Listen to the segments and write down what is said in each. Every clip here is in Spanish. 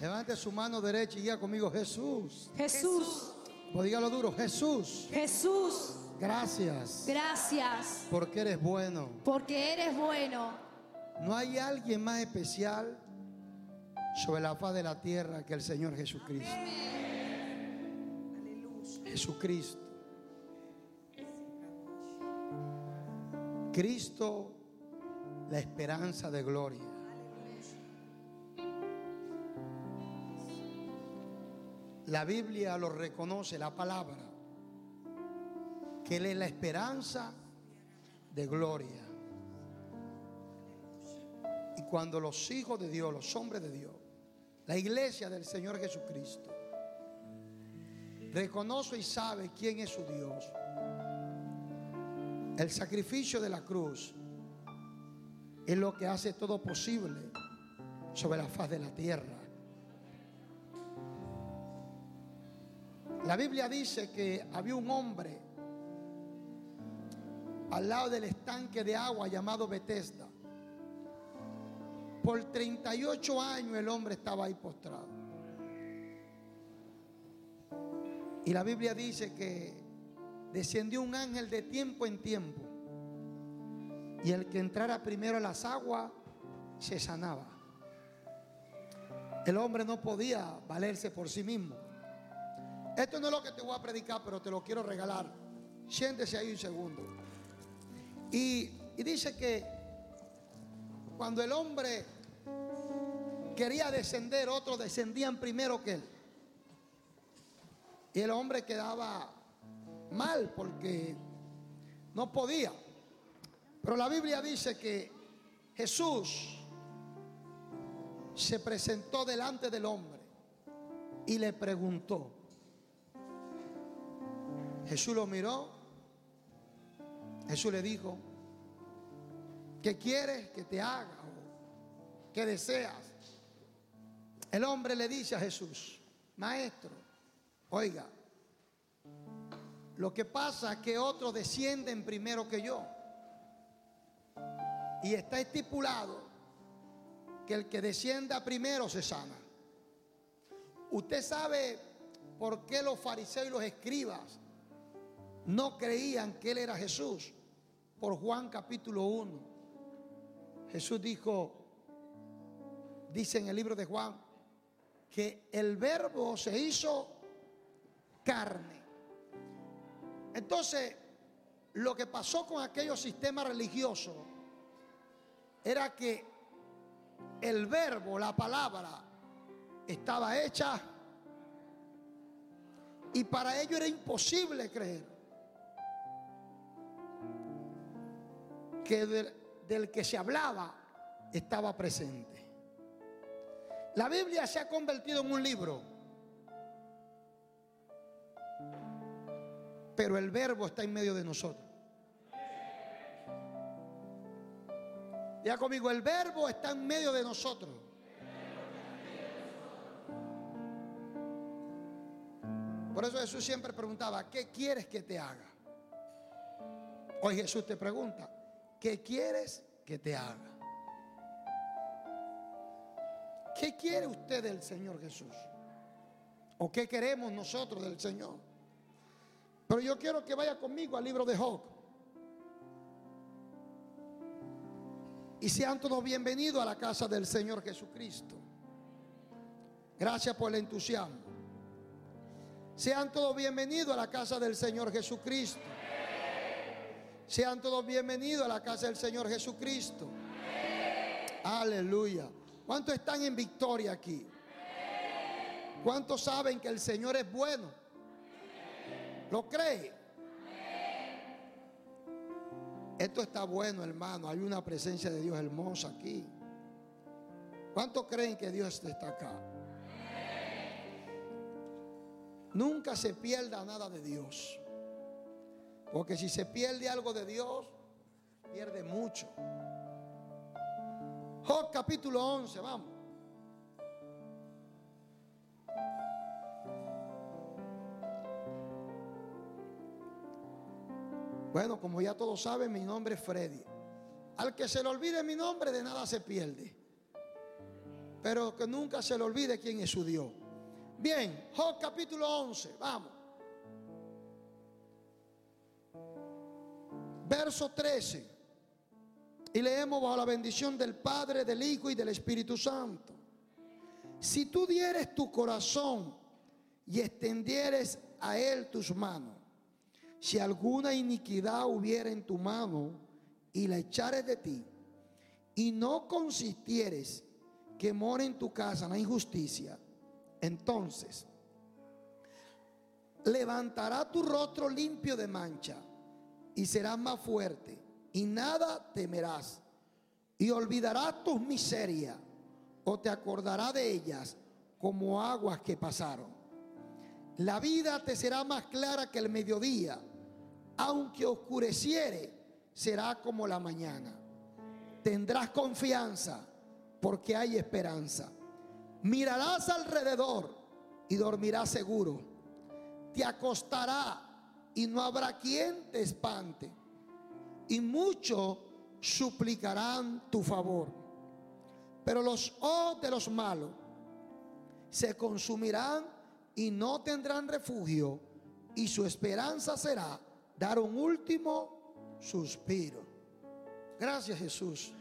Levante su mano derecha y diga conmigo, Jesús. Jesús, Pues dígalo duro, Jesús. Jesús, Gracias. gracias Porque eres bueno. porque eres bueno. No hay alguien más especial sobre la faz de la tierra que el Señor Jesucristo. Jesucristo. Cristo, la esperanza de gloria. La Biblia lo reconoce, la palabra, que Él es la esperanza de gloria. Y cuando los hijos de Dios, los hombres de Dios, la iglesia del Señor Jesucristo, reconoce y sabe quién es su Dios, el sacrificio de la cruz es lo que hace todo posible sobre la faz de la tierra. La Biblia dice que había un hombre al lado del estanque de agua llamado Bethesda. Por 38 años el hombre estaba ahí postrado. Y la Biblia dice que descendió un ángel de tiempo en tiempo. Y el que entrara primero a las aguas se sanaba. El hombre no podía valerse por sí mismo. Esto no es lo que te voy a predicar, pero te lo quiero regalar. Siéntese ahí un segundo. Y, dice que cuando el hombre quería descender, otros descendían primero que él. Y el hombre quedaba mal porque no podía. Pero la Biblia dice que Jesús se presentó delante del hombre y le preguntó. Jesús lo miró. Jesús le dijo, ¿qué quieres que te haga? ¿O ¿Qué deseas? El hombre le dice a Jesús, maestro, oiga, lo que pasa es que otros descienden primero que yo. Y está estipulado que el que descienda primero se sana. Usted sabe por qué los fariseos y los escribas no creían que él era Jesús. Por Juan capítulo 1. Jesús dijo, dice en el libro de Juan, que el verbo se hizo carne. Entonces, lo que pasó con aquellos sistemas religiosos era que el verbo, la palabra, estaba hecha y para ellos era imposible creer que del, que se hablaba estaba presente. La Biblia se ha convertido en un libro, pero el verbo está en medio de nosotros. Ya conmigo, el verbo está en medio de nosotros. Por eso Jesús siempre preguntaba, ¿qué quieres que te haga? Hoy Jesús te pregunta, ¿qué quieres que te haga? ¿Qué quiere usted del Señor Jesús? ¿O qué queremos nosotros del Señor? Pero yo quiero que vaya conmigo al libro de Job. Y sean todos bienvenidos a la casa del Señor Jesucristo. Gracias por el entusiasmo. Sean todos bienvenidos a la casa del Señor Jesucristo. Sean todos bienvenidos a la casa del Señor Jesucristo. Aleluya. ¿Cuántos están en victoria aquí? ¿Cuántos saben que el Señor es bueno? ¿Lo cree? Esto está bueno, hermano. Hay una presencia de Dios hermosa aquí. ¿Cuántos creen que Dios está acá? Nunca se pierda nada de Dios. Porque si se pierde algo de Dios, pierde mucho. Job capítulo 11, vamos. Bueno, como ya todos saben, mi nombre es Freddy. Al que se le olvide mi nombre, de nada se pierde. pero que nunca se le olvide quién es su Dios. Bien, Job capítulo 11, vamos. Verso 13. Y leemos bajo la bendición del Padre, del Hijo y del Espíritu Santo. Si tú dieres tu corazón y extendieres a él tus manos, si alguna iniquidad hubiera en tu mano y la echares de ti, y no consistieres que more en tu casa la injusticia, entonces levantará tu rostro limpio de mancha y serás más fuerte y nada temerás y olvidarás tus miserias o te acordarás de ellas como aguas que pasaron. La vida te será más clara que el mediodía, aunque oscureciere, será como la mañana. Tendrás confianza porque hay esperanza. Mirarás alrededor y dormirás seguro. Te acostará y no habrá quien te espante. Y muchos suplicarán tu favor. Pero los ojos de los malos se consumirán y no tendrán refugio. Y su esperanza será dar un último suspiro. Gracias Jesús.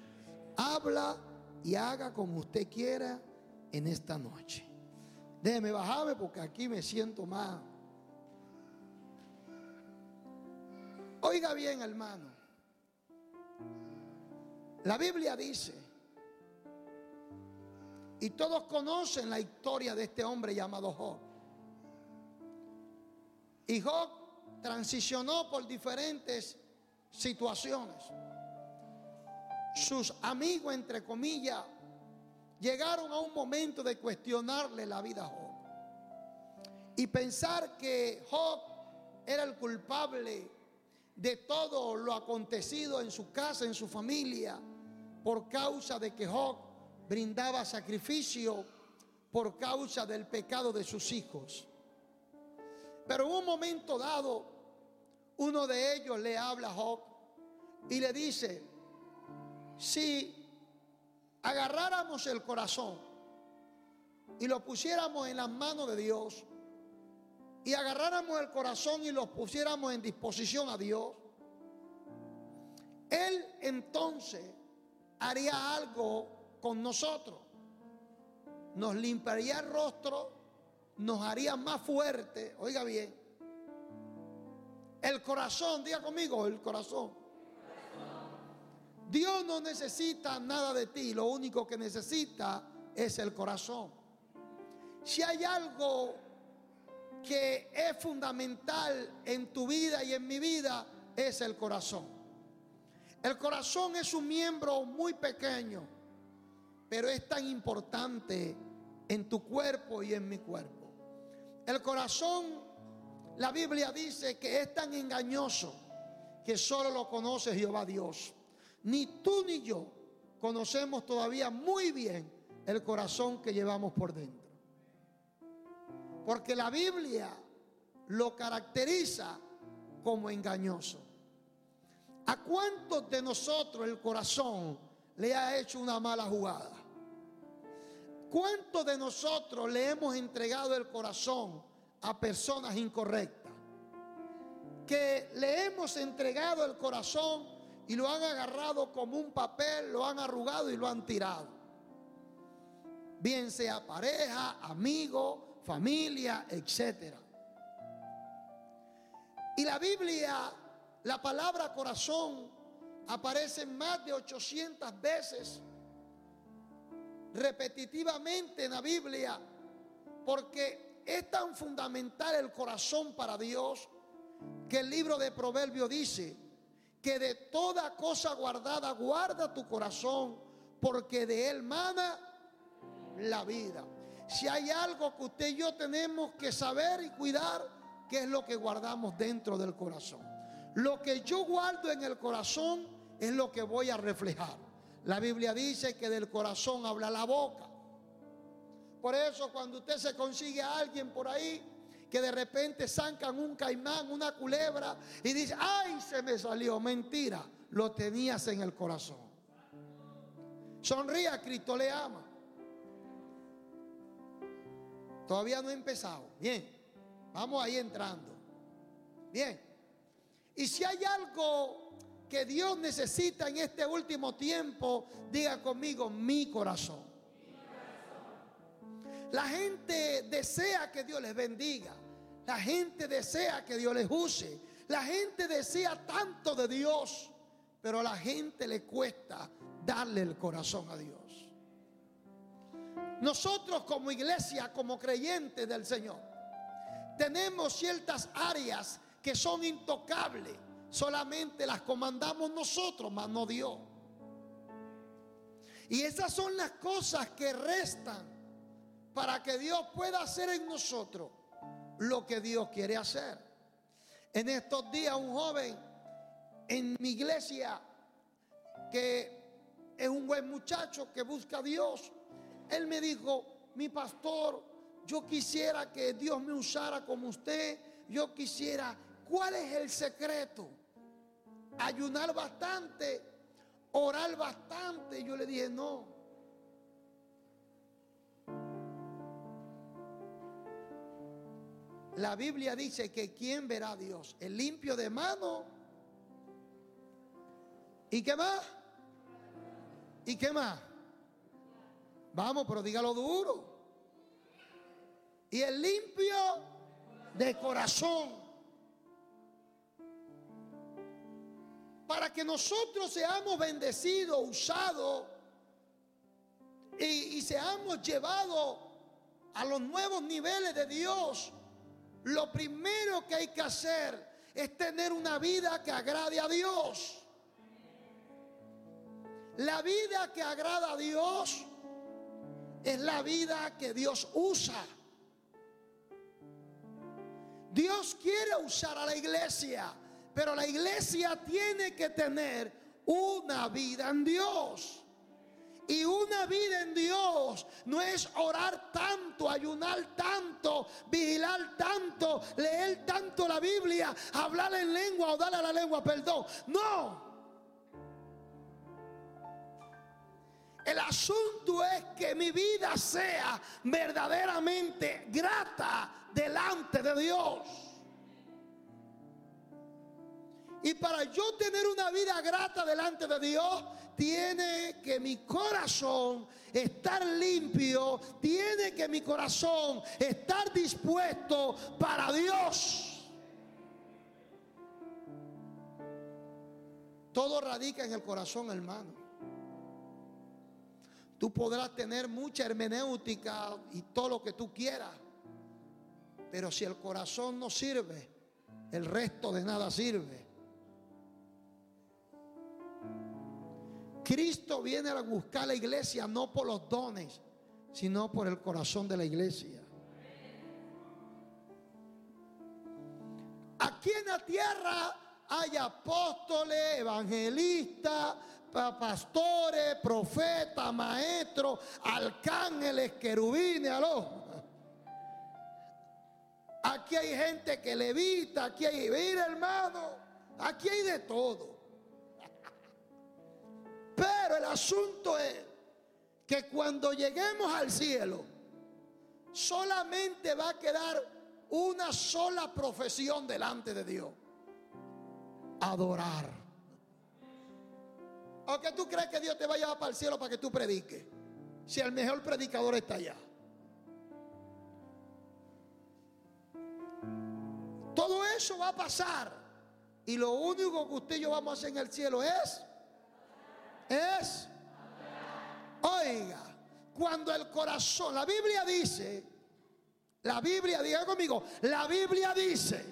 Habla y haga como usted quiera en esta noche. Déjeme bajarme porque aquí me siento más. Oiga bien, hermano. La Biblia dice, y todos conocen la historia de este hombre llamado Job. Y Job transicionó por diferentes situaciones. Sus amigos, entre comillas, llegaron a un momento de cuestionarle la vida a Job. Y pensar que Job era el culpable de todo lo acontecido en su casa, en su familia, por causa de que Job brindaba sacrificio por causa del pecado de sus hijos. Pero en un momento dado, uno de ellos le habla a Job y le dice, si agarráramos el corazón y lo pusiéramos en las manos de Dios y agarráramos el corazón y lo pusiéramos en disposición a Dios, Él entonces haría algo con nosotros. Nos limpiaría el rostro, nos haría más fuerte, oiga bien. El corazón, diga conmigo, el corazón. Dios no necesita nada de ti, lo único que necesita es el corazón. Si hay algo que es fundamental en tu vida y en mi vida, es el corazón. El corazón es un miembro muy pequeño, pero es tan importante en tu cuerpo y en mi cuerpo. El corazón, la Biblia dice que es tan engañoso que solo lo conoce Jehová Dios. Ni tú ni yo conocemos todavía muy bien el corazón que llevamos por dentro. Porque la Biblia lo caracteriza como engañoso. ¿A cuántos de nosotros el corazón le ha hecho una mala jugada? ¿Cuántos de nosotros le hemos entregado el corazón a personas incorrectas? Que le hemos entregado el corazón y lo han agarrado como un papel, lo han arrugado y lo han tirado. Bien sea pareja, amigo, familia, etc. Y la Biblia, la palabra corazón, aparece más de 800 veces repetitivamente en la Biblia, porque es tan fundamental el corazón para Dios que el libro de Proverbios dice, que de toda cosa guardada guarda tu corazón, porque de él mana la vida. Si hay algo que usted y yo tenemos que saber y cuidar, que es lo que guardamos dentro del corazón. Lo que yo guardo en el corazón es lo que voy a reflejar. La Biblia dice que del corazón habla la boca. Por eso cuando usted se consigue a alguien por ahí que de repente zancan un caimán, una culebra y dice, ay, se me salió, mentira, lo tenías en el corazón. Sonría, Cristo le ama. Todavía no he empezado. Bien, vamos ahí entrando. Bien. Y si hay algo que Dios necesita en este último tiempo, diga conmigo, mi corazón. La gente desea que Dios les bendiga. La gente desea que Dios les use. La gente desea tanto de Dios, pero a la gente le cuesta darle el corazón a Dios. Nosotros como iglesia, como creyentes del Señor, tenemos ciertas áreas que son intocables. Solamente las comandamos nosotros, mas no Dios. Y esas son las cosas que restan para que Dios pueda hacer en nosotros lo que Dios quiere hacer. En estos días un joven en mi iglesia que es un buen muchacho que busca a Dios, él me dijo, mi pastor, yo quisiera que Dios me usara como usted, yo quisiera, ¿cuál es el secreto? Ayunar bastante, orar bastante. Yo le dije, no. La Biblia dice que quién verá a Dios, el limpio de mano. ¿Y qué más? ¿Y qué más? Vamos, pero dígalo duro. Y el limpio de corazón. Para que nosotros seamos bendecidos, usados y, seamos llevados a los nuevos niveles de Dios, lo primero que hay que hacer es tener una vida que agrade a Dios. La vida que agrada a Dios es la vida que Dios usa. Dios quiere usar a la iglesia, pero la iglesia tiene que tener una vida en Dios. Y una vida en Dios no es orar tanto, ayunar tanto, vigilar tanto, leer tanto la Biblia, hablar en lengua o darle a la lengua perdón. No. El asunto es que mi vida sea verdaderamente grata delante de Dios. Y para yo tener una vida grata delante de Dios, tiene que mi corazón estar limpio, tiene que mi corazón estar dispuesto para Dios. Todo radica en el corazón, hermano. Tú podrás tener mucha hermenéutica y todo lo que tú quieras. Pero si el corazón no sirve, el resto de nada sirve. Cristo viene a buscar la iglesia no por los dones, sino por el corazón de la iglesia. Aquí en la tierra hay apóstoles, evangelistas, pastores, profetas, maestros, arcángeles, querubines, aló. Aquí hay gente que levita, aquí hay, mira hermano, aquí hay de todo. Pero el asunto es que cuando lleguemos al cielo, solamente va a quedar una sola profesión delante de Dios. Adorar. ¿O que tú crees que Dios te va a llevar para el cielo para que tú prediques? Si el mejor predicador está allá. Todo eso va a pasar. Y lo único que usted y yo vamos a hacer en el cielo es, es, oiga, cuando el corazón, la Biblia dice, la Biblia, diga conmigo, la Biblia dice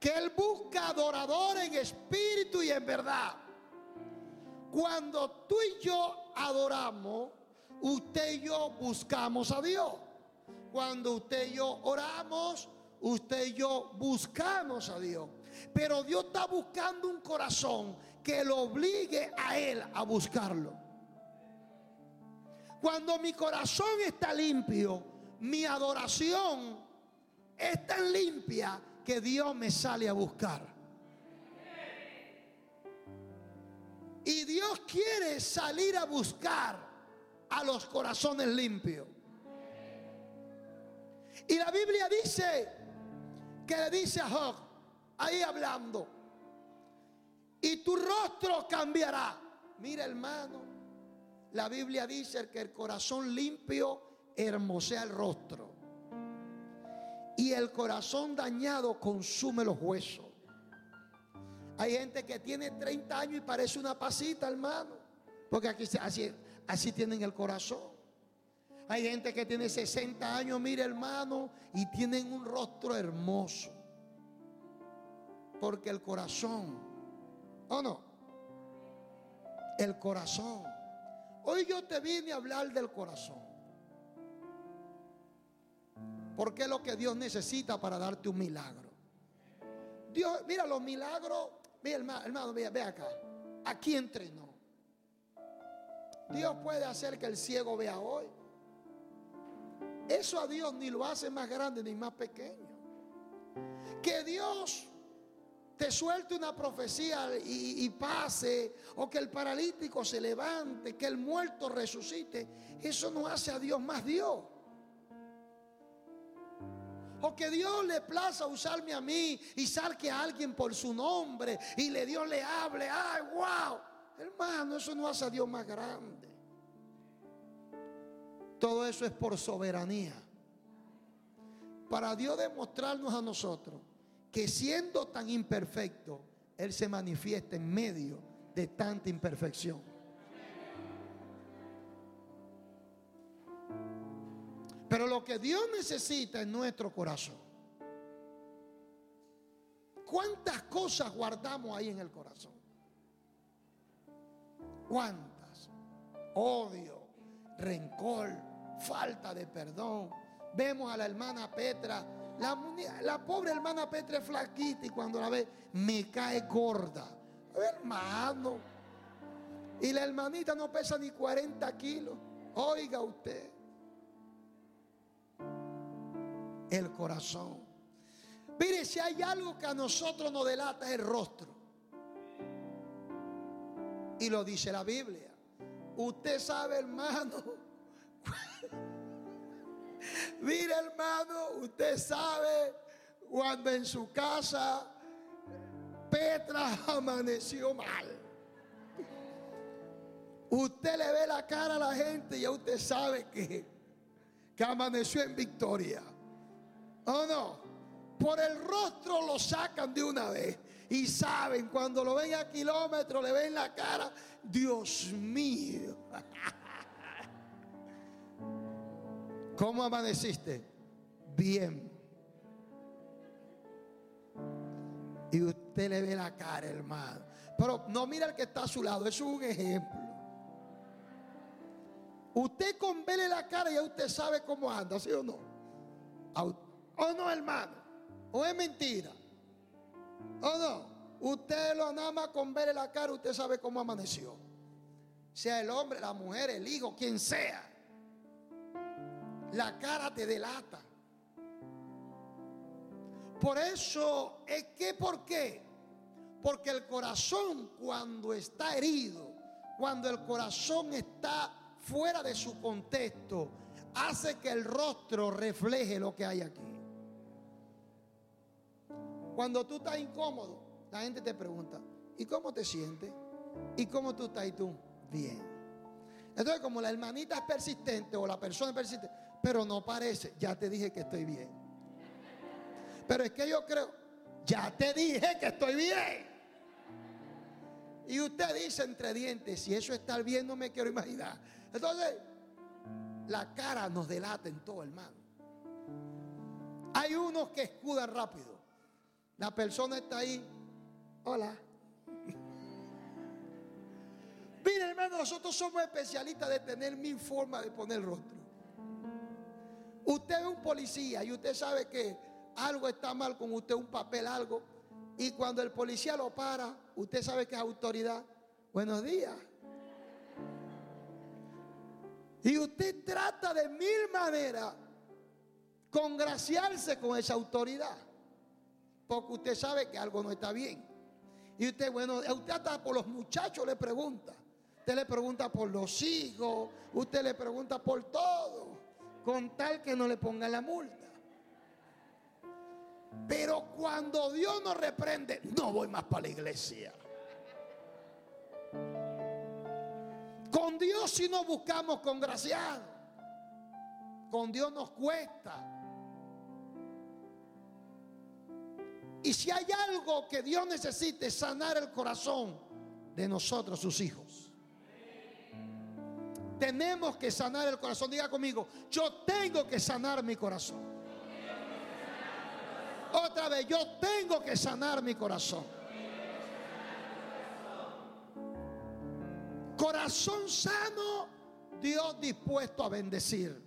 que Él busca adoradores en espíritu y en verdad. Cuando tú y yo adoramos, usted y yo buscamos a Dios. Cuando usted y yo oramos, usted y yo buscamos a Dios. Pero Dios está buscando un corazón que lo obligue a Él a buscarlo. Cuando mi corazón está limpio, mi adoración es tan limpia que Dios me sale a buscar. Y Dios quiere salir a buscar a los corazones limpios. Y la Biblia dice que le dice a Job, ahí hablando, y tu rostro cambiará. Mira hermano, la Biblia dice que el corazón limpio hermosea el rostro. Y el corazón dañado consume los huesos. Hay gente que tiene 30 años y parece una pasita, hermano. Porque aquí así, así tienen el corazón. Hay gente que tiene 60 años, mire hermano, y tienen un rostro hermoso. Porque el corazón, ¿o no? El corazón. Hoy yo te vine a hablar del corazón. Porque es lo que Dios necesita para darte un milagro. Dios, mira los milagros. Mira, hermano, hermano ve acá. Aquí entrenó. Dios puede hacer que el ciego vea hoy. Eso a Dios ni lo hace más grande ni más pequeño. Que Dios te suelte una profecía y, pase, o que el paralítico se levante, que el muerto resucite, eso no hace a Dios más Dios. O que Dios le plaza usarme a mí y salque a alguien por su nombre y le Dios le hable. ¡Ay, wow! Hermano, eso no hace a Dios más grande. Todo eso es por soberanía. Para Dios demostrarnos a nosotros que siendo tan imperfecto, Él se manifiesta en medio de tanta imperfección. Pero lo que Dios necesita es nuestro corazón. ¿Cuántas cosas guardamos ahí en el corazón? ¿Cuántas? Odio, rencor, falta de perdón. Vemos a la hermana Petra. La, pobre hermana Petra es flaquita y cuando la ve me cae gorda. Hermano. Y la hermanita no pesa ni 40 kilos. Oiga usted. El corazón. Mire, si hay algo que a nosotros nos delata es el rostro. Y lo dice la Biblia. Usted sabe, hermano, Mire hermano, usted sabe cuando en su casa Petra amaneció mal. Usted le ve la cara a la gente y ya usted sabe que, que amaneció en victoria. ¿O no? Por el rostro lo sacan de una vez. Y saben, cuando lo ven a kilómetros, le ven la cara, Dios mío. ¿Cómo amaneciste? Bien. Y usted le ve la cara, hermano. Pero no mira el que está a su lado, eso es un ejemplo. Usted con verle la cara ya usted sabe cómo anda, ¿sí o no? ¿O no, hermano? ¿O es mentira? ¿O no? Usted lo nada más con verle la cara, usted sabe cómo amaneció. Sea el hombre, la mujer, el hijo, quien sea. La cara te delata. Por eso es que, ¿por qué? Porque el corazón cuando está herido, cuando el corazón está fuera de su contexto, hace que el rostro refleje lo que hay aquí. Cuando tú estás incómodo, la gente te pregunta, ¿y cómo te sientes? ¿Y cómo tú estás y tú? Bien. Entonces, como la hermanita es persistente o la persona es persistente, pero no parece. Ya te dije que estoy bien. Pero es que yo creo, ya te dije que estoy bien. Y usted dice entre dientes, si eso está bien, no me quiero imaginar. Entonces, la cara nos delata en todo, hermano. Hay unos que escudan rápido. La persona está ahí. Hola. Mira, hermano, nosotros somos especialistas de tener mil formas de poner rostro. Usted es un policía y usted sabe que algo está mal con usted, un papel, algo. Y cuando el policía lo para, usted sabe que es autoridad. Buenos días. Y usted trata de mil maneras congraciarse con esa autoridad. Porque usted sabe que algo no está bien. Y usted, bueno, usted hasta por los muchachos le pregunta. Usted le pregunta por los hijos. Usted le pregunta por todo con tal que no le pongan la multa. Pero cuando Dios nos reprende, no voy más para la iglesia. Con Dios si no buscamos congraciado. Con Dios nos cuesta. Y si hay algo que Dios necesite sanar el corazón de nosotros, sus hijos. Tenemos que sanar el corazón. Diga conmigo, yo tengo que sanar mi corazón. Otra vez, yo tengo que sanar mi corazón. Corazón sano, Dios dispuesto a bendecir.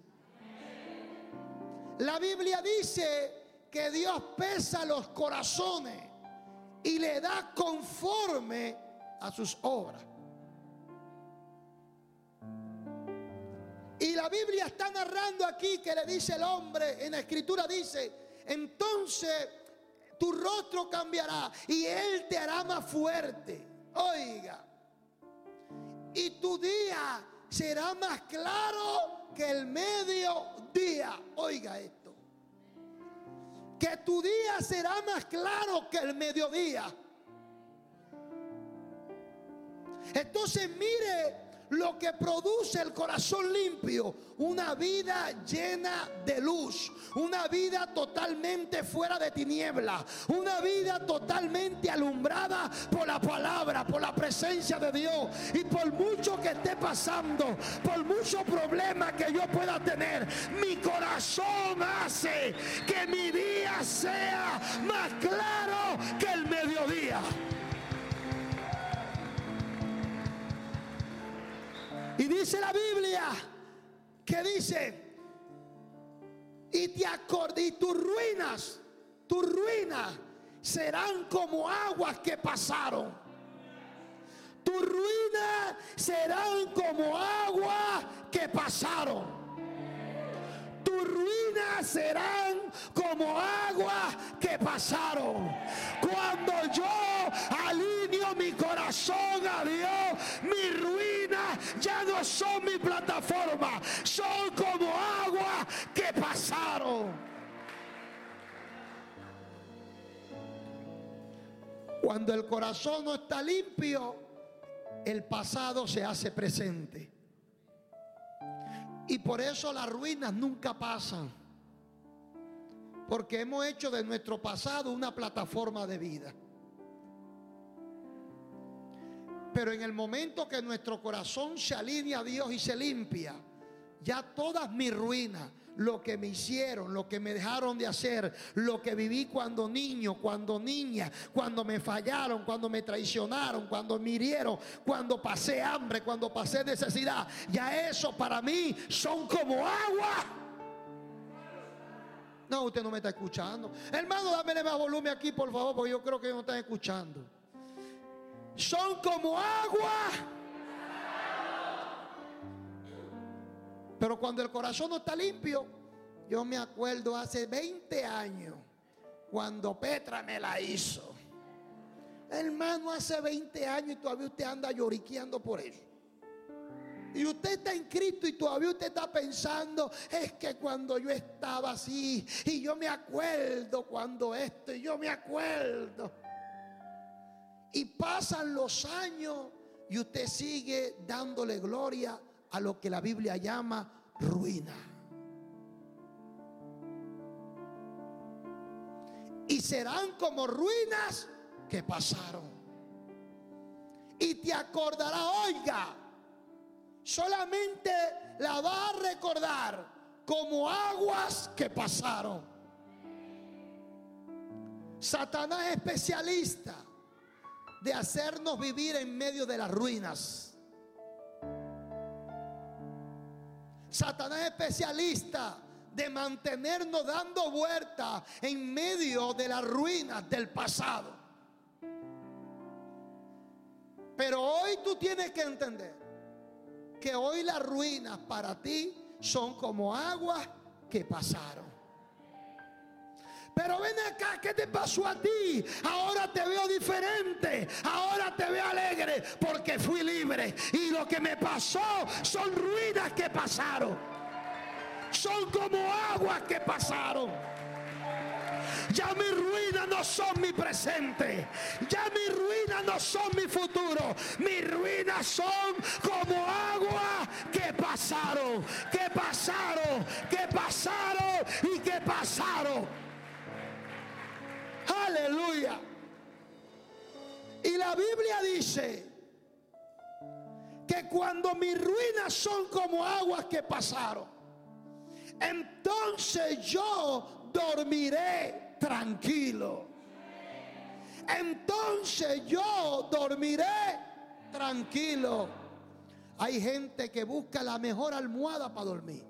La Biblia dice que Dios pesa los corazones y le da conforme a sus obras. Y la Biblia está narrando aquí que le dice el hombre, en la escritura dice, entonces tu rostro cambiará y Él te hará más fuerte. Oiga, y tu día será más claro que el mediodía. Oiga esto que tu día será más claro que el mediodía. Entonces mire lo que produce el corazón limpio, una vida llena de luz, una vida totalmente fuera de tiniebla, una vida totalmente alumbrada por la palabra, por la presencia de Dios y por mucho que esté pasando, por mucho problema que yo pueda tener, mi corazón hace que mi día sea más claro que el mediodía. Y dice la Biblia que dice, y te acordé, y tus ruinas, tus ruinas serán como aguas que pasaron. Tus ruinas serán como aguas que pasaron tus ruinas serán como aguas que pasaron. Cuando yo alineo mi corazón a Dios, mis ruinas ya no son mi plataforma, son como aguas que pasaron. Cuando el corazón no está limpio, el pasado se hace presente. Y por eso las ruinas nunca pasan. Porque hemos hecho de nuestro pasado una plataforma de vida. Pero en el momento que nuestro corazón se alinea a Dios y se limpia, ya todas mis ruinas, lo que me hicieron, lo que me dejaron de hacer, lo que viví cuando niño, cuando niña, cuando me fallaron, cuando me traicionaron, cuando me hirieron, cuando pasé hambre, cuando pasé necesidad. Ya eso para mí son como agua. No, usted no me está escuchando. Hermano, dame más volumen aquí, por favor, porque yo creo que no están escuchando. Son como agua. Pero cuando el corazón no está limpio, yo me acuerdo hace 20 años, cuando Petra me la hizo. Hermano, hace 20 años y todavía usted anda lloriqueando por eso. Y usted está en Cristo y todavía usted está pensando, es que cuando yo estaba así, y yo me acuerdo cuando esto, y yo me acuerdo. Y pasan los años y usted sigue dándole gloria a lo que la Biblia llama ruina. Y serán como ruinas que pasaron. Y te acordará, oiga, solamente la va a recordar como aguas que pasaron. Satanás es especialista de hacernos vivir en medio de las ruinas. Satanás es especialista de mantenernos dando vueltas en medio de las ruinas del pasado. Pero hoy tú tienes que entender que hoy las ruinas para ti son como aguas que pasaron. Pero ven acá, ¿qué te pasó a ti? Ahora te veo diferente, ahora te veo alegre porque fui libre. Y lo que me pasó son ruinas que pasaron. Son como aguas que pasaron. Ya mis ruinas no son mi presente. Ya mis ruinas no son mi futuro. Mis ruinas son como agua que pasaron, que pasaron, que pasaron y que pasaron. Aleluya. Y la Biblia dice que cuando mis ruinas son como aguas que pasaron, entonces yo dormiré tranquilo. Entonces yo dormiré tranquilo. Hay gente que busca la mejor almohada para dormir.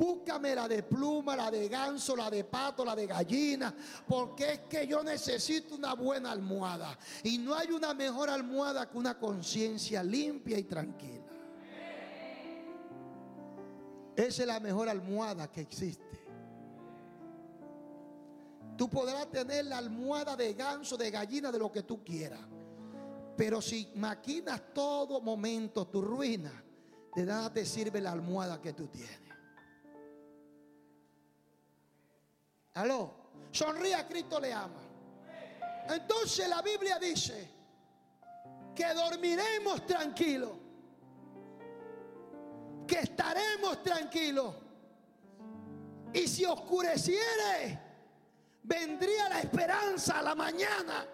Búscame la de pluma, la de ganso, la de pato, la de gallina, porque es que yo necesito una buena almohada. Y no hay una mejor almohada que una conciencia limpia y tranquila. Esa es la mejor almohada que existe. Tú podrás tener la almohada de ganso, de gallina, de lo que tú quieras. Pero si maquinas todo momento tu ruina, de nada te sirve la almohada que tú tienes. Aló, sonríe Cristo le ama. Entonces la Biblia dice que dormiremos tranquilos, que estaremos tranquilos. Y si oscureciere, vendría la esperanza a la mañana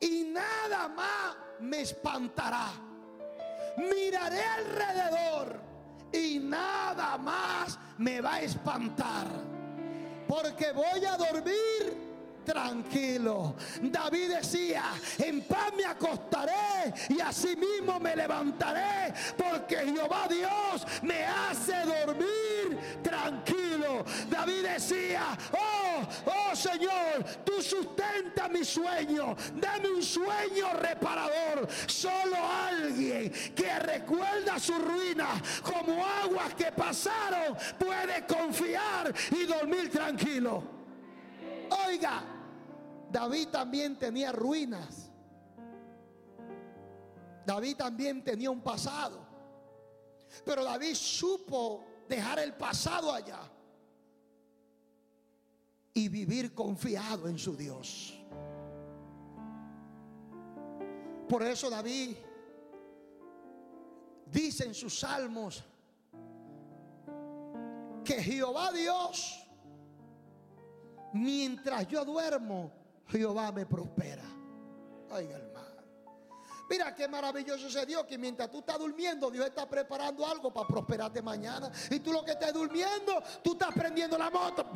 y nada más me espantará. Miraré alrededor y nada más me va a espantar. Porque voy a dormir tranquilo. David decía, en paz me acostaré y asimismo me levantaré, porque Jehová Dios me hace dormir tranquilo. David decía, oh, oh Señor, tú sustenta mi sueño, dame un sueño reparador. Solo alguien que recuerda su ruina como aguas que pasaron puede confiar y dormir tranquilo. Oiga, David también tenía ruinas. David también tenía un pasado. Pero David supo dejar el pasado allá y vivir confiado en su Dios. Por eso David dice en sus salmos que Jehová Dios, mientras yo duermo, Jehová me prospera. Oiga, hermano. Mira qué maravilloso ese Dios que mientras tú estás durmiendo, Dios está preparando algo para prosperarte mañana. Y tú lo que estás durmiendo, tú estás prendiendo la moto.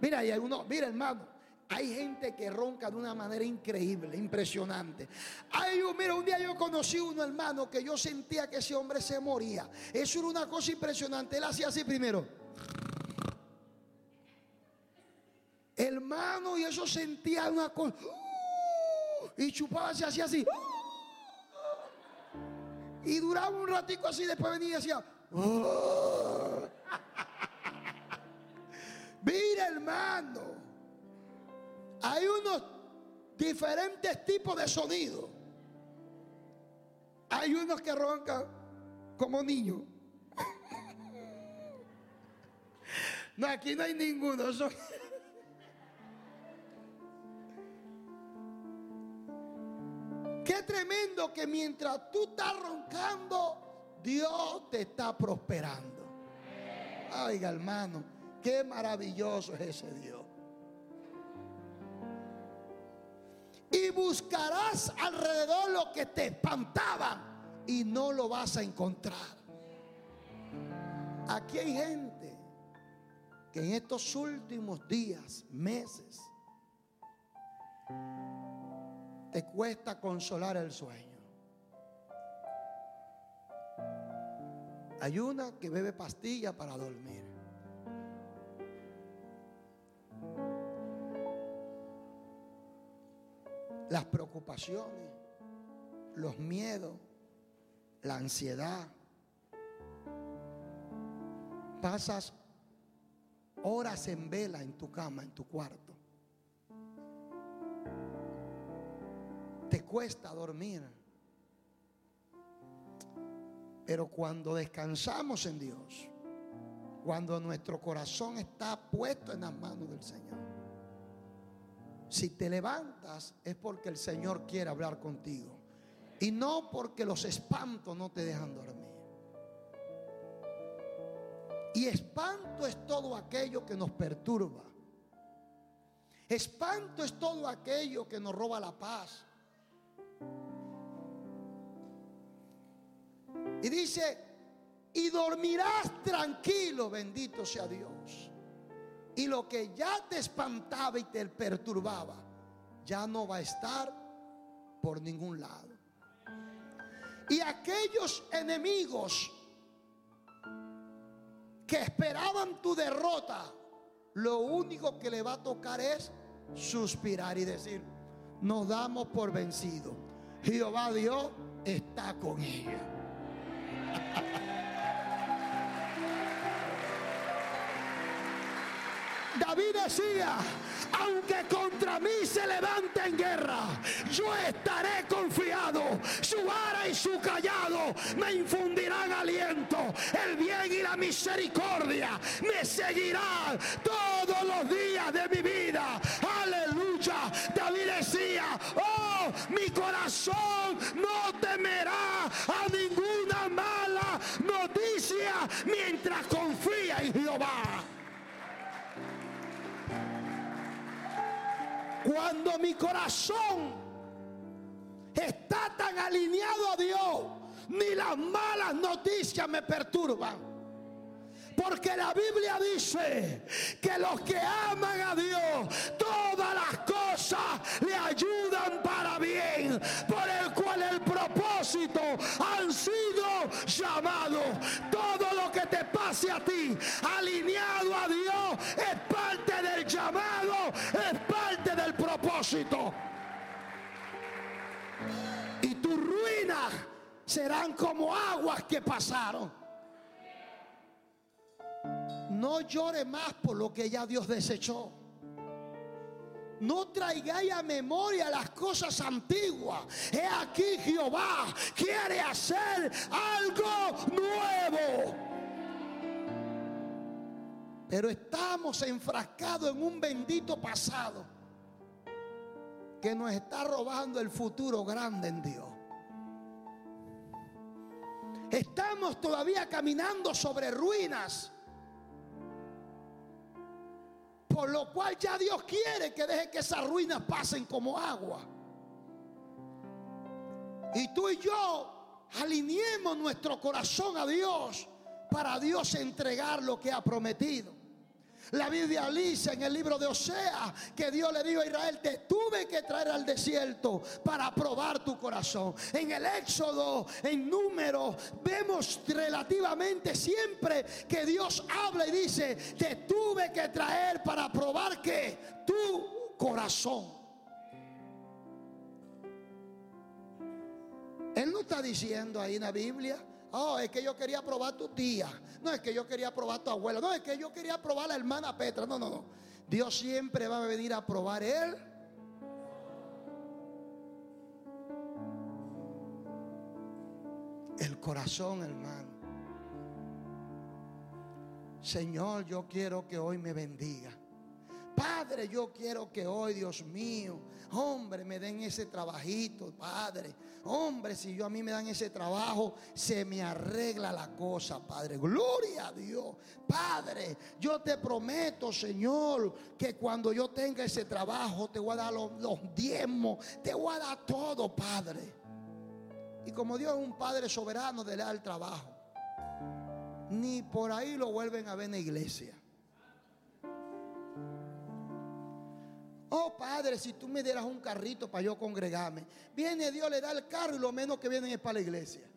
Mira, hay uno, mira, hermano. Hay gente que ronca de una manera increíble, impresionante. Hay mira, un día yo conocí uno hermano que yo sentía que ese hombre se moría. Eso era una cosa impresionante. Él hacía así primero. Hermano, y eso sentía una cosa. y chupaba así, así, así. y duraba un ratico así, después venía y decía. Mira, hermano, hay unos diferentes tipos de sonido. Hay unos que roncan como niños. No, aquí no hay ninguno. Son... tremendo que mientras tú estás roncando, Dios te está prosperando. Oiga, hermano, qué maravilloso es ese Dios. Y buscarás alrededor lo que te espantaba y no lo vas a encontrar. Aquí hay gente que en estos últimos días, meses, te cuesta consolar el sueño. Hay una que bebe pastilla para dormir. Las preocupaciones, los miedos, la ansiedad. Pasas horas en vela en tu cama, en tu cuarto. Te cuesta dormir. Pero cuando descansamos en Dios, Cuando nuestro corazón está puesto en las manos del Señor. Si te levantas es porque el Señor quiere hablar contigo. Y no porque los espantos no te dejan dormir. Y espanto es todo aquello que nos perturba. Espanto es todo aquello que nos roba la paz. Y dice, y dormirás tranquilo, bendito sea Dios. Y lo que ya te espantaba y te perturbaba, ya no va a estar por ningún lado. Y aquellos enemigos que esperaban tu derrota, lo único que le va a tocar es suspirar y decir, nos damos por vencido. Jehová Dios está con ella. David decía, aunque contra mí se levante en guerra, yo estaré confiado. Su vara y su callado me infundirán aliento. El bien y la misericordia me seguirán todos los días de mi vida. Aleluya. David decía, oh, mi corazón no temerá a ninguna mala mientras confía en Jehová. Cuando mi corazón está tan alineado a Dios, ni las malas noticias me perturban. Porque la Biblia dice que los que aman a Dios, todas las cosas le ayudan para bien, por el cual el propósito han sido llamados. Todo lo que te pase a ti, alineado a Dios, es parte del llamado, es parte del propósito. Y tus ruinas serán como aguas que pasaron. No llore más por lo que ya Dios desechó. No traigáis a memoria las cosas antiguas. He aquí Jehová quiere hacer algo nuevo. Pero estamos enfrascados en un bendito pasado que nos está robando el futuro grande en Dios. Estamos todavía caminando sobre ruinas por lo cual ya Dios quiere que deje que esas ruinas pasen como agua. Y tú y yo alineemos nuestro corazón a Dios para Dios entregar lo que ha prometido. La Biblia dice en el libro de Osea que Dios le dijo a Israel, te tuve que traer al desierto para probar tu corazón. En el Éxodo, en número, vemos relativamente siempre que Dios habla y dice, te tuve que traer para probar que tu corazón. Él no está diciendo ahí en la Biblia Oh, es que yo quería probar tu tía. No, es que yo quería probar tu abuela. No, es que yo quería probar la hermana Petra. No, no, no. Dios siempre va a venir a probar él. El corazón, hermano. Señor, yo quiero que hoy me bendiga. Padre, yo quiero que hoy, Dios mío, hombre, me den ese trabajito, Padre. Hombre, si yo a mí me dan ese trabajo, se me arregla la cosa, Padre. Gloria a Dios. Padre, yo te prometo, Señor, que cuando yo tenga ese trabajo, te voy a dar los, diezmos, te voy a dar todo, Padre. Y como Dios es un Padre soberano, de dar el trabajo. Ni por ahí lo vuelven a ver en la iglesia. Oh Padre, si tú me dieras un carrito para yo congregarme. Viene Dios, le da el carro y lo menos que vienen es para la iglesia.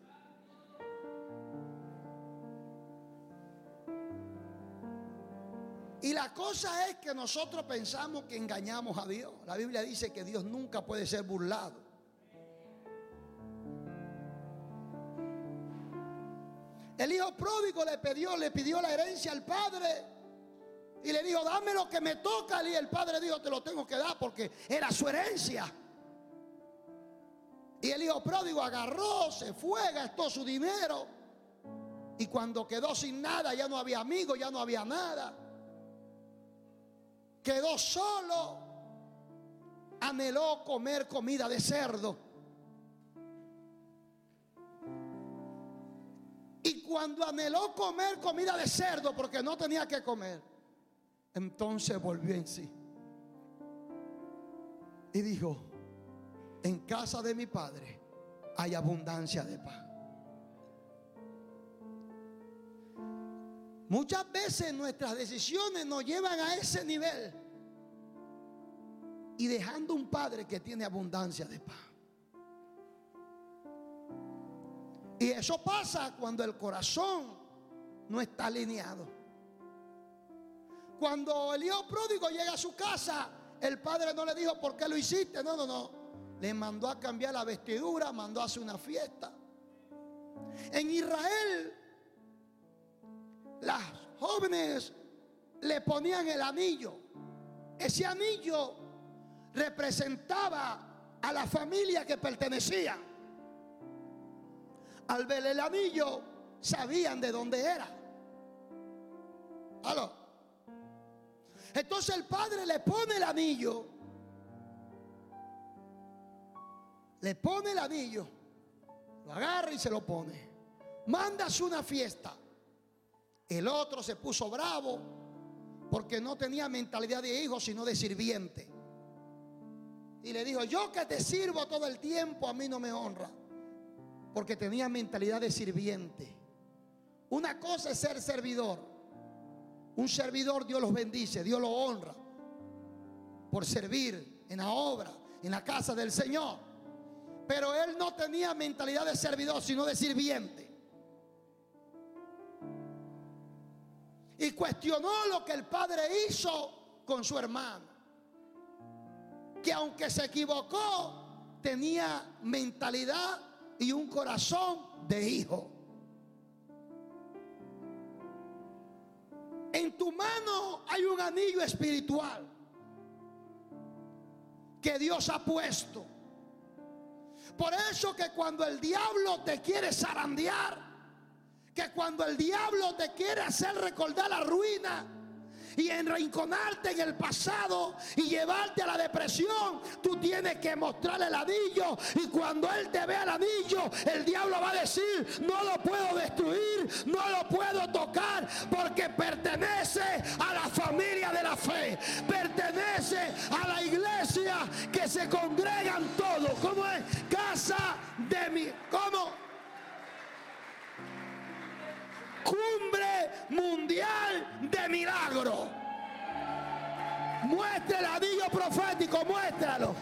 Y la cosa es que nosotros pensamos que engañamos a Dios. La Biblia dice que Dios nunca puede ser burlado. El hijo pródigo le pidió, le pidió la herencia al padre. Y le dijo, dame lo que me toca. Y el padre dijo, te lo tengo que dar porque era su herencia. Y el hijo pródigo agarró, se fue, gastó su dinero. Y cuando quedó sin nada, ya no había amigos, ya no había nada. Quedó solo. Anheló comer comida de cerdo. Y cuando anheló comer comida de cerdo, porque no tenía que comer, entonces volvió en sí. Y dijo, en casa de mi padre hay abundancia de pan. Muchas veces nuestras decisiones nos llevan a ese nivel y dejando un padre que tiene abundancia de pan. Y eso pasa cuando el corazón no está alineado. Cuando el hijo pródigo llega a su casa, el padre no le dijo por qué lo hiciste. No, no, no. Le mandó a cambiar la vestidura, mandó a hacer una fiesta. En Israel las jóvenes le ponían el anillo. Ese anillo representaba a la familia que pertenecía. Al ver el anillo, sabían de dónde era. ¿Aló? Entonces el padre le pone el anillo. Le pone el anillo. Lo agarra y se lo pone. Mandas una fiesta. El otro se puso bravo porque no tenía mentalidad de hijo, sino de sirviente. Y le dijo, yo que te sirvo todo el tiempo, a mí no me honra. Porque tenía mentalidad de sirviente. Una cosa es ser servidor. Un servidor Dios los bendice, Dios los honra por servir en la obra, en la casa del Señor. Pero él no tenía mentalidad de servidor, sino de sirviente. y cuestionó lo que el padre hizo con su hermano. Que aunque se equivocó, tenía mentalidad y un corazón de hijo. En tu mano hay un anillo espiritual que Dios ha puesto. Por eso que cuando el diablo te quiere zarandear, que cuando el diablo te quiere hacer recordar la ruina y enrinconarte en el pasado y llevarte a la depresión, tú tienes que mostrarle el anillo. Y cuando él te vea el anillo, el diablo va a decir, no lo puedo destruir, no lo puedo tocar porque pertenece a la familia de la fe, pertenece a la iglesia que se congregan todos, como es casa de mi, ¿cómo? Cumbre mundial de milagro. Muestra el anillo profético, muéstralo.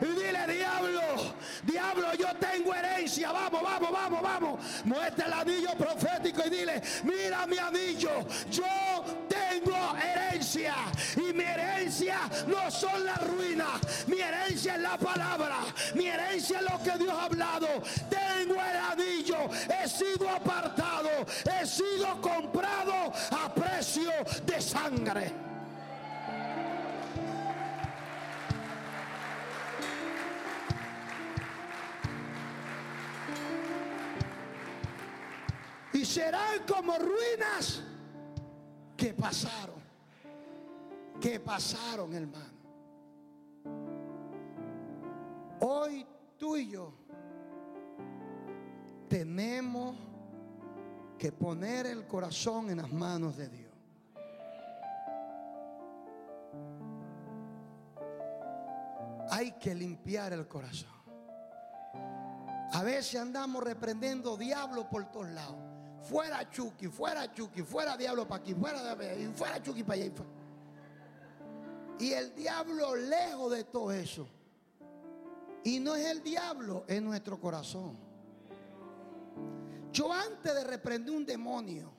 Y dile, diablo, diablo, yo tengo herencia. Vamos, vamos, vamos, vamos. Muestra el anillo profético y dile, mira mi anillo. Yo tengo herencia. Y mi herencia no son las ruinas. Mi herencia es la palabra. Mi herencia es lo que Dios ha hablado. Tengo el anillo. He sido apartado. He sido comprado a precio de sangre. Y serán como ruinas que pasaron. Que pasaron, hermano. Hoy tú y yo tenemos que poner el corazón en las manos de Dios. Hay que limpiar el corazón. A veces andamos reprendiendo diablo por todos lados. Fuera Chucky, fuera Chucky, fuera diablo para aquí, fuera de fuera Chucky para allá. Y el diablo lejos de todo eso. Y no es el diablo, es nuestro corazón. Yo antes de reprender un demonio,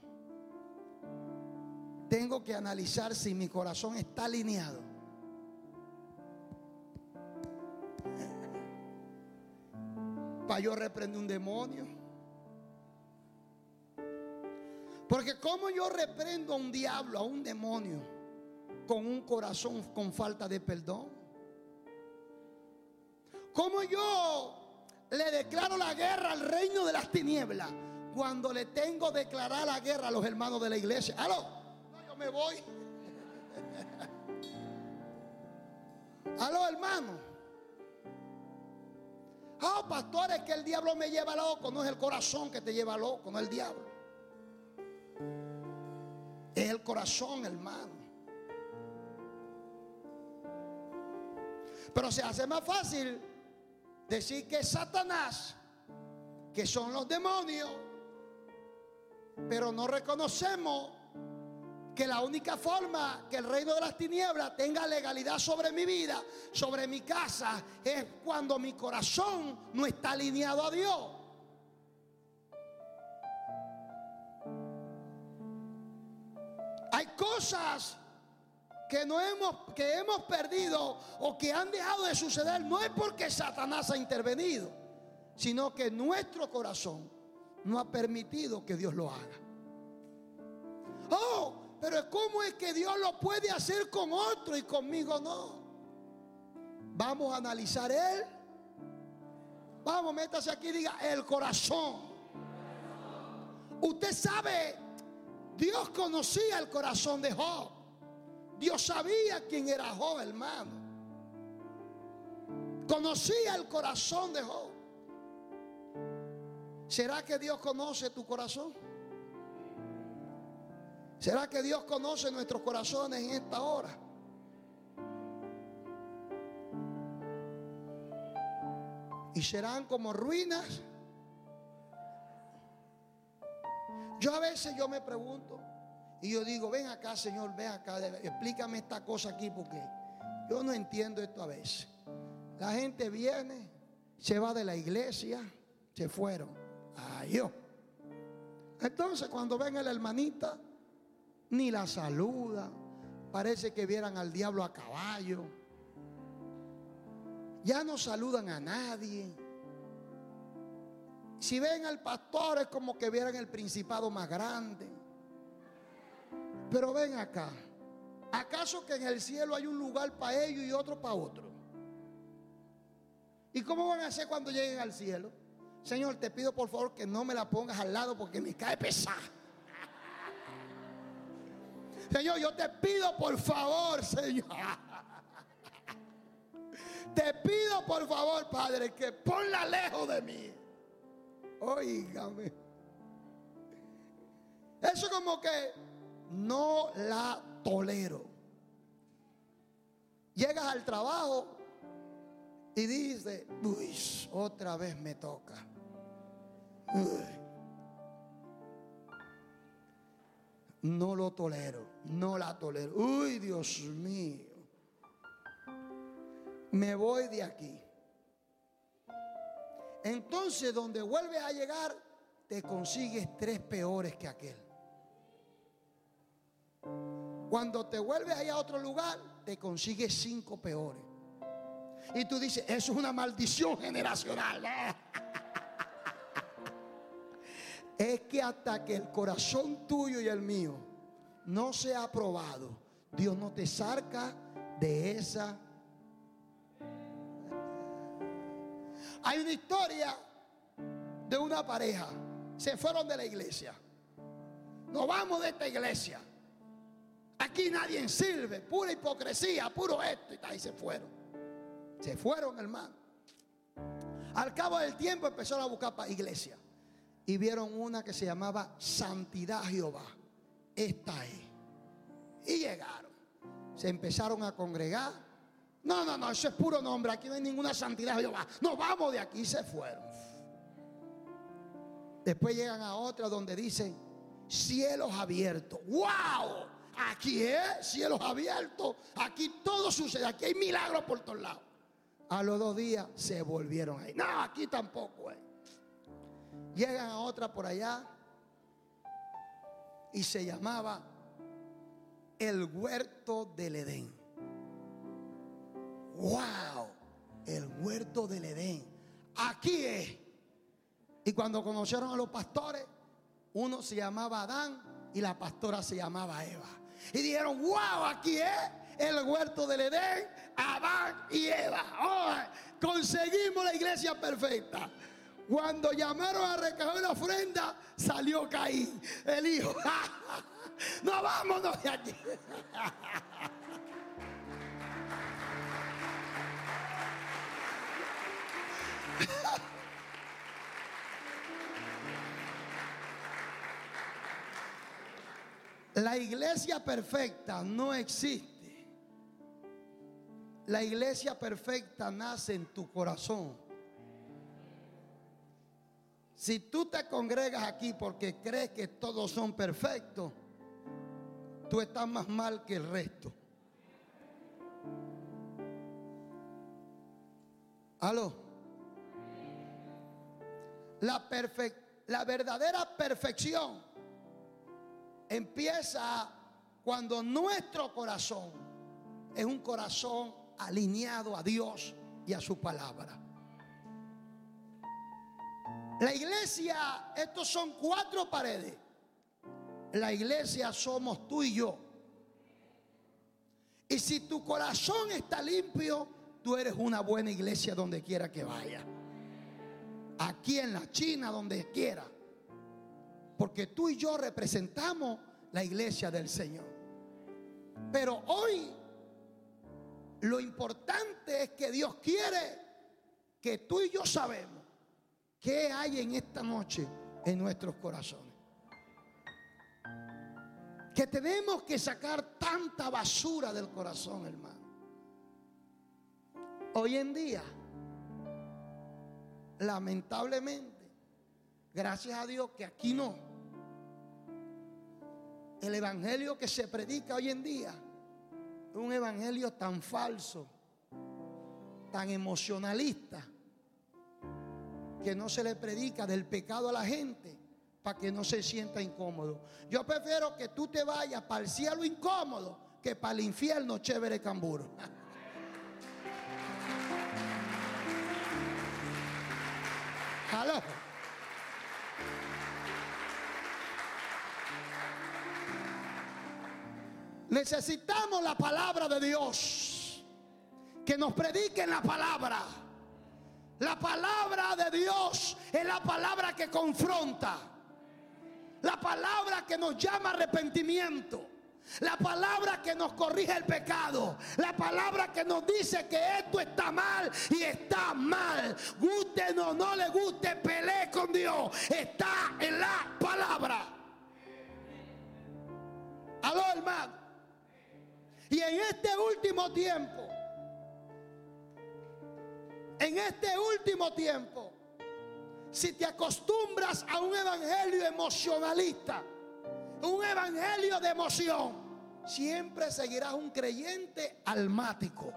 tengo que analizar si mi corazón está alineado. Para yo reprender un demonio. Porque como yo reprendo a un diablo, a un demonio, con un corazón con falta de perdón? Como yo le declaro la guerra al reino de las tinieblas cuando le tengo declarar la guerra a los hermanos de la iglesia. ¡Aló! No, yo me voy. ¡Aló, hermano! Ah, pastor, es que el diablo me lleva loco. No es el corazón que te lleva loco, no es el diablo. Es el corazón, hermano. Pero se hace más fácil decir que es Satanás, que son los demonios, pero no reconocemos que la única forma que el reino de las tinieblas tenga legalidad sobre mi vida, sobre mi casa, es cuando mi corazón no está alineado a Dios. Cosas que, no hemos, que hemos perdido o que han dejado de suceder, no es porque Satanás ha intervenido, sino que nuestro corazón no ha permitido que Dios lo haga. Oh, pero ¿cómo es que Dios lo puede hacer con otro y conmigo no? Vamos a analizar él. Vamos, métase aquí y diga el corazón. Usted sabe, Dios conocía el corazón de Job. Dios sabía quién era Job, hermano. Conocía el corazón de Job. ¿Será que Dios conoce tu corazón? ¿Será que Dios conoce nuestros corazones en esta hora? Y serán como ruinas. Yo a veces yo me pregunto y yo digo, ven acá Señor, ven acá, explícame esta cosa aquí porque yo no entiendo esto a veces. La gente viene, se va de la iglesia, se fueron. Adiós. Entonces cuando ven a la hermanita, ni la saluda. Parece que vieran al diablo a caballo. Ya no saludan a nadie. Si ven al pastor es como que vieran el principado más grande. Pero ven acá. ¿Acaso que en el cielo hay un lugar para ellos y otro para otro? ¿Y cómo van a hacer cuando lleguen al cielo? Señor, te pido por favor que no me la pongas al lado porque me cae pesada. Señor, yo te pido por favor, Señor. Te pido por favor, Padre, que ponla lejos de mí. Oígame. Eso como que no la tolero. Llegas al trabajo y dices, uy, otra vez me toca. No lo tolero, no la tolero. Uy, Dios mío. Me voy de aquí. Entonces, donde vuelves a llegar, te consigues tres peores que aquel. Cuando te vuelves allá a otro lugar, te consigues cinco peores. Y tú dices, eso es una maldición generacional. es que hasta que el corazón tuyo y el mío no sea aprobado, Dios no te saca de esa. Hay una historia de una pareja. Se fueron de la iglesia. Nos vamos de esta iglesia. Aquí nadie sirve. Pura hipocresía, puro esto. Y se fueron. Se fueron, hermano. Al cabo del tiempo empezaron a buscar para iglesia y vieron una que se llamaba Santidad Jehová. Esta es. Y llegaron. Se empezaron a congregar. No, no, no, eso es puro nombre. Aquí no hay ninguna santidad. No, vamos de aquí. Se fueron. Después llegan a otra donde dicen cielos abiertos. ¡Wow! Aquí es cielos abiertos. Aquí todo sucede. Aquí hay milagros por todos lados. A los dos días se volvieron ahí. No, aquí tampoco. Llegan a otra por allá y se llamaba el huerto del Edén. ¡Wow! El huerto del Edén. Aquí es. Y cuando conocieron a los pastores, uno se llamaba Adán y la pastora se llamaba Eva. Y dijeron, wow, aquí es el huerto del Edén, Adán y Eva. Oh, conseguimos la iglesia perfecta. Cuando llamaron a recoger la ofrenda, salió Caín, el hijo. no vámonos de aquí. La iglesia perfecta no existe. La iglesia perfecta nace en tu corazón. Si tú te congregas aquí porque crees que todos son perfectos, tú estás más mal que el resto. Aló. La, la verdadera perfección empieza cuando nuestro corazón es un corazón alineado a Dios y a su palabra. La iglesia, estos son cuatro paredes. La iglesia somos tú y yo. Y si tu corazón está limpio, tú eres una buena iglesia donde quiera que vaya. Aquí en la China, donde quiera. Porque tú y yo representamos la iglesia del Señor. Pero hoy lo importante es que Dios quiere que tú y yo sabemos qué hay en esta noche en nuestros corazones. Que tenemos que sacar tanta basura del corazón, hermano. Hoy en día, lamentablemente, gracias a Dios que aquí no, el evangelio que se predica hoy en día es un evangelio tan falso, tan emocionalista, que no se le predica del pecado a la gente para que no se sienta incómodo. Yo prefiero que tú te vayas para el cielo incómodo que para el infierno chévere camburo. Necesitamos la palabra de Dios. Que nos prediquen la palabra. La palabra de Dios es la palabra que confronta. La palabra que nos llama arrepentimiento. La palabra que nos corrige el pecado. La palabra que nos dice que esto está mal y está mal. Guste o no le guste, pelee con Dios. Está en la palabra. Aló, hermano. Y en este último tiempo, en este último tiempo, si te acostumbras a un evangelio emocionalista, un evangelio de emoción, siempre seguirás un creyente almático.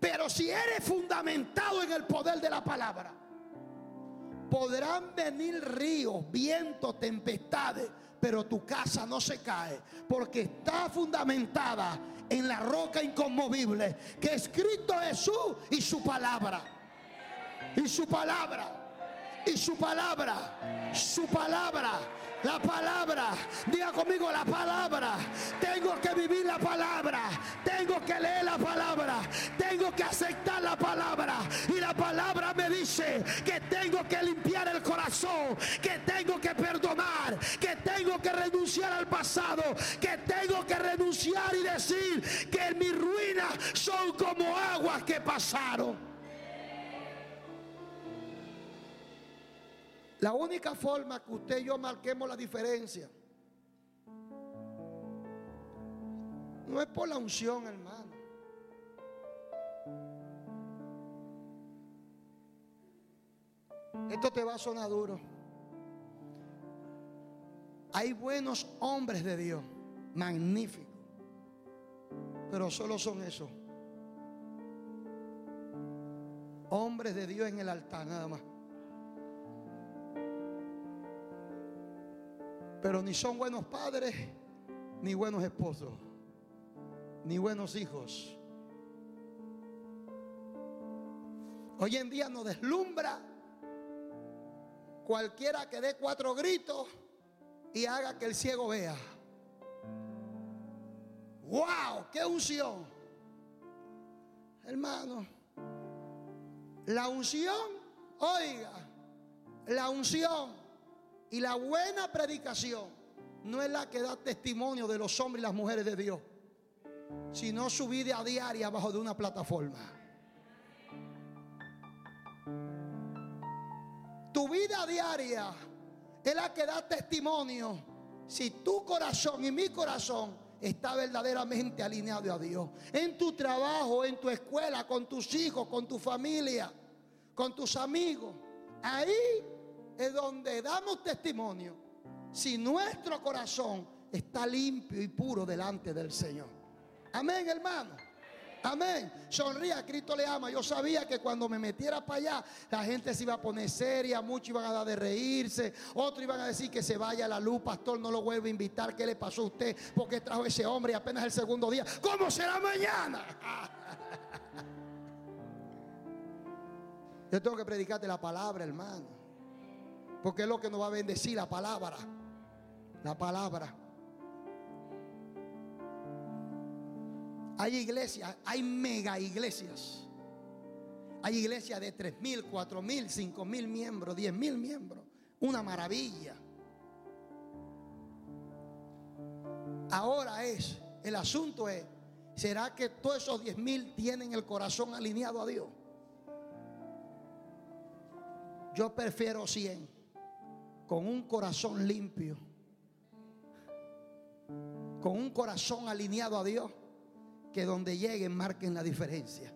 Pero si eres fundamentado en el poder de la palabra, podrán venir ríos, vientos, tempestades, pero tu casa no se cae porque está fundamentada en la roca inconmovible que es Cristo Jesús y su palabra. Y su palabra. Y su palabra. Su palabra la palabra, diga conmigo la palabra. Tengo que vivir la palabra. Tengo que leer la palabra. Tengo que aceptar la palabra. Y la palabra me dice que tengo que limpiar el corazón. Que tengo que perdonar. Que tengo que renunciar al pasado. Que tengo que renunciar y decir que mis ruinas son como aguas que pasaron. La única forma que usted y yo marquemos la diferencia no es por la unción, hermano. Esto te va a sonar duro. Hay buenos hombres de Dios, magníficos, pero solo son esos. Hombres de Dios en el altar, nada más. Pero ni son buenos padres, ni buenos esposos, ni buenos hijos. Hoy en día nos deslumbra cualquiera que dé cuatro gritos y haga que el ciego vea. ¡Wow! ¡Qué unción! Hermano, La unción, oiga, la unción y la buena predicación no es la que da testimonio de los hombres y las mujeres de Dios, sino su vida diaria bajo de una plataforma. Tu vida diaria es la que da testimonio si tu corazón y mi corazón está verdaderamente alineado a Dios. En tu trabajo, en tu escuela, con tus hijos, con tu familia, con tus amigos. Ahí es donde damos testimonio si nuestro corazón está limpio y puro delante del Señor. Amén, hermano. Amén. Sonría, Cristo le ama. Yo sabía que cuando me metiera para allá, la gente se iba a poner seria, muchos iban a dar de reírse, otros iban a decir que se vaya a la luz, pastor, no lo vuelve a invitar, ¿qué le pasó a usted? Porque trajo ese hombre y apenas el segundo día. ¿Cómo será mañana? Yo tengo que predicarte la palabra, hermano. Porque es lo que nos va a bendecir la palabra. La palabra. Hay iglesias, hay mega iglesias. Hay iglesias de 3 mil, 4 mil, 5 mil miembros, 10 mil miembros. Una maravilla. Ahora es, el asunto es, ¿será que todos esos 10 mil tienen el corazón alineado a Dios? Yo prefiero 100 con un corazón limpio, con un corazón alineado a Dios, que donde lleguen marquen la diferencia.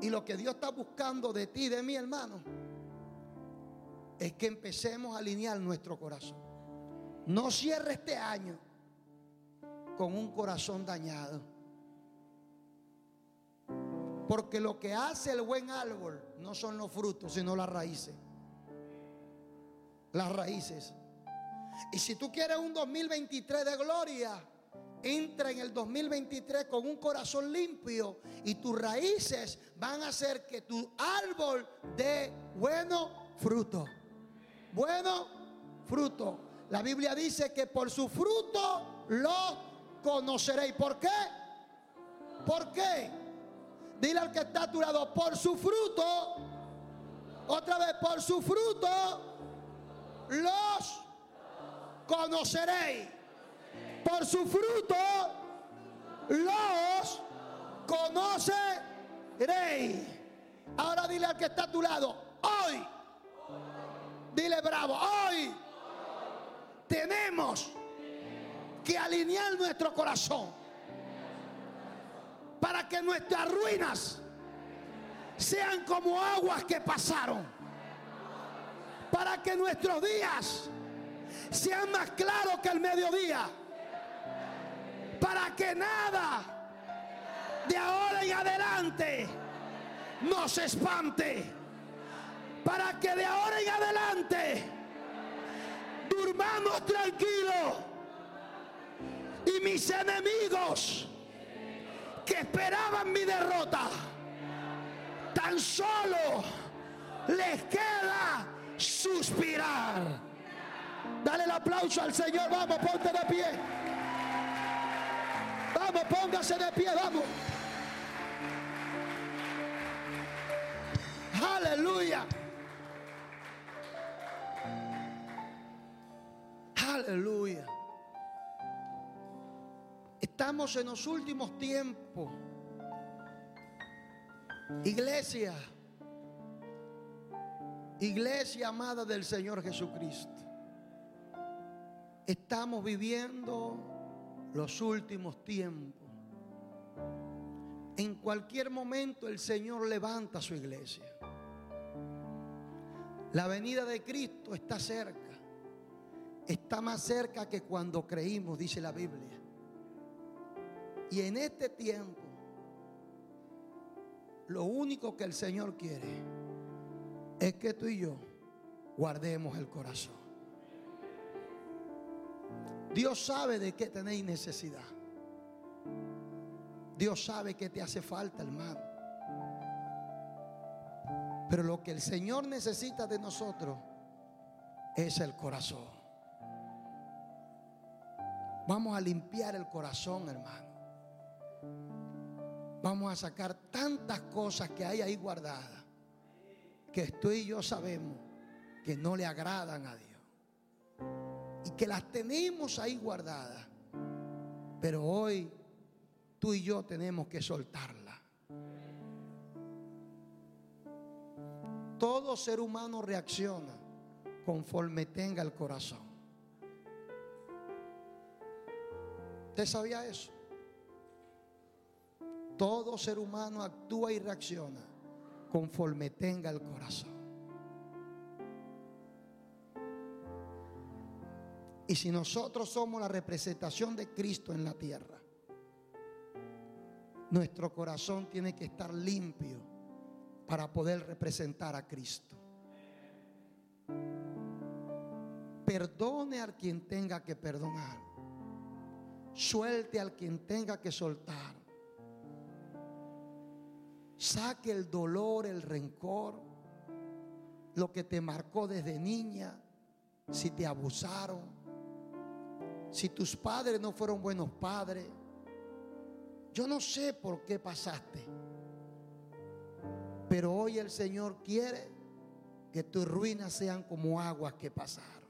Y lo que Dios está buscando de ti, de mí, hermano, es que empecemos a alinear nuestro corazón. No cierre este año con un corazón dañado. Porque lo que hace el buen árbol no son los frutos, sino las raíces. Las raíces. Y si tú quieres un 2023 de gloria, entra en el 2023 con un corazón limpio y tus raíces van a hacer que tu árbol dé bueno fruto. Bueno fruto. La Biblia dice que por su fruto lo conoceréis. ¿Por qué? ¿Por qué? Dile al que está a tu lado, por su fruto. Otra vez, por su fruto los conoceréis. Por su fruto los conoceréis. Ahora dile al que está a tu lado, hoy, dile bravo, hoy tenemos que alinear nuestro corazón para que nuestras ruinas sean como aguas que pasaron, para que nuestros días sean más claros que el mediodía, para que nada de ahora en adelante nos espante, para que de ahora en adelante durmamos tranquilos y mis enemigos que esperaban mi derrota, tan solo les queda suspirar. Dale el aplauso al Señor, vamos, ponte de pie. Vamos, póngase de pie, vamos. Aleluya. Aleluya. Estamos en los últimos tiempos. Iglesia. Iglesia amada del Señor Jesucristo. Estamos viviendo los últimos tiempos. En cualquier momento el Señor levanta su iglesia. La venida de Cristo está cerca. Está más cerca que cuando creímos, dice la Biblia. Y en este tiempo, lo único que el Señor quiere es que tú y yo guardemos el corazón. Dios sabe de qué tenéis necesidad. Dios sabe que te hace falta, hermano. Pero lo que el Señor necesita de nosotros es el corazón. Vamos a limpiar el corazón, hermano. Vamos a sacar tantas cosas que hay ahí guardadas que tú y yo sabemos que no le agradan a Dios. Y que las tenemos ahí guardadas. Pero hoy tú y yo tenemos que soltarla. Todo ser humano reacciona conforme tenga el corazón. ¿Usted sabía eso? Todo ser humano actúa y reacciona conforme tenga el corazón. Y si nosotros somos la representación de Cristo en la tierra, nuestro corazón tiene que estar limpio para poder representar a Cristo. Perdone al quien tenga que perdonar. Suelte al quien tenga que soltar. Saque el dolor, el rencor, lo que te marcó desde niña, si te abusaron, si tus padres no fueron buenos padres. Yo no sé por qué pasaste, pero hoy el Señor quiere que tus ruinas sean como aguas que pasaron.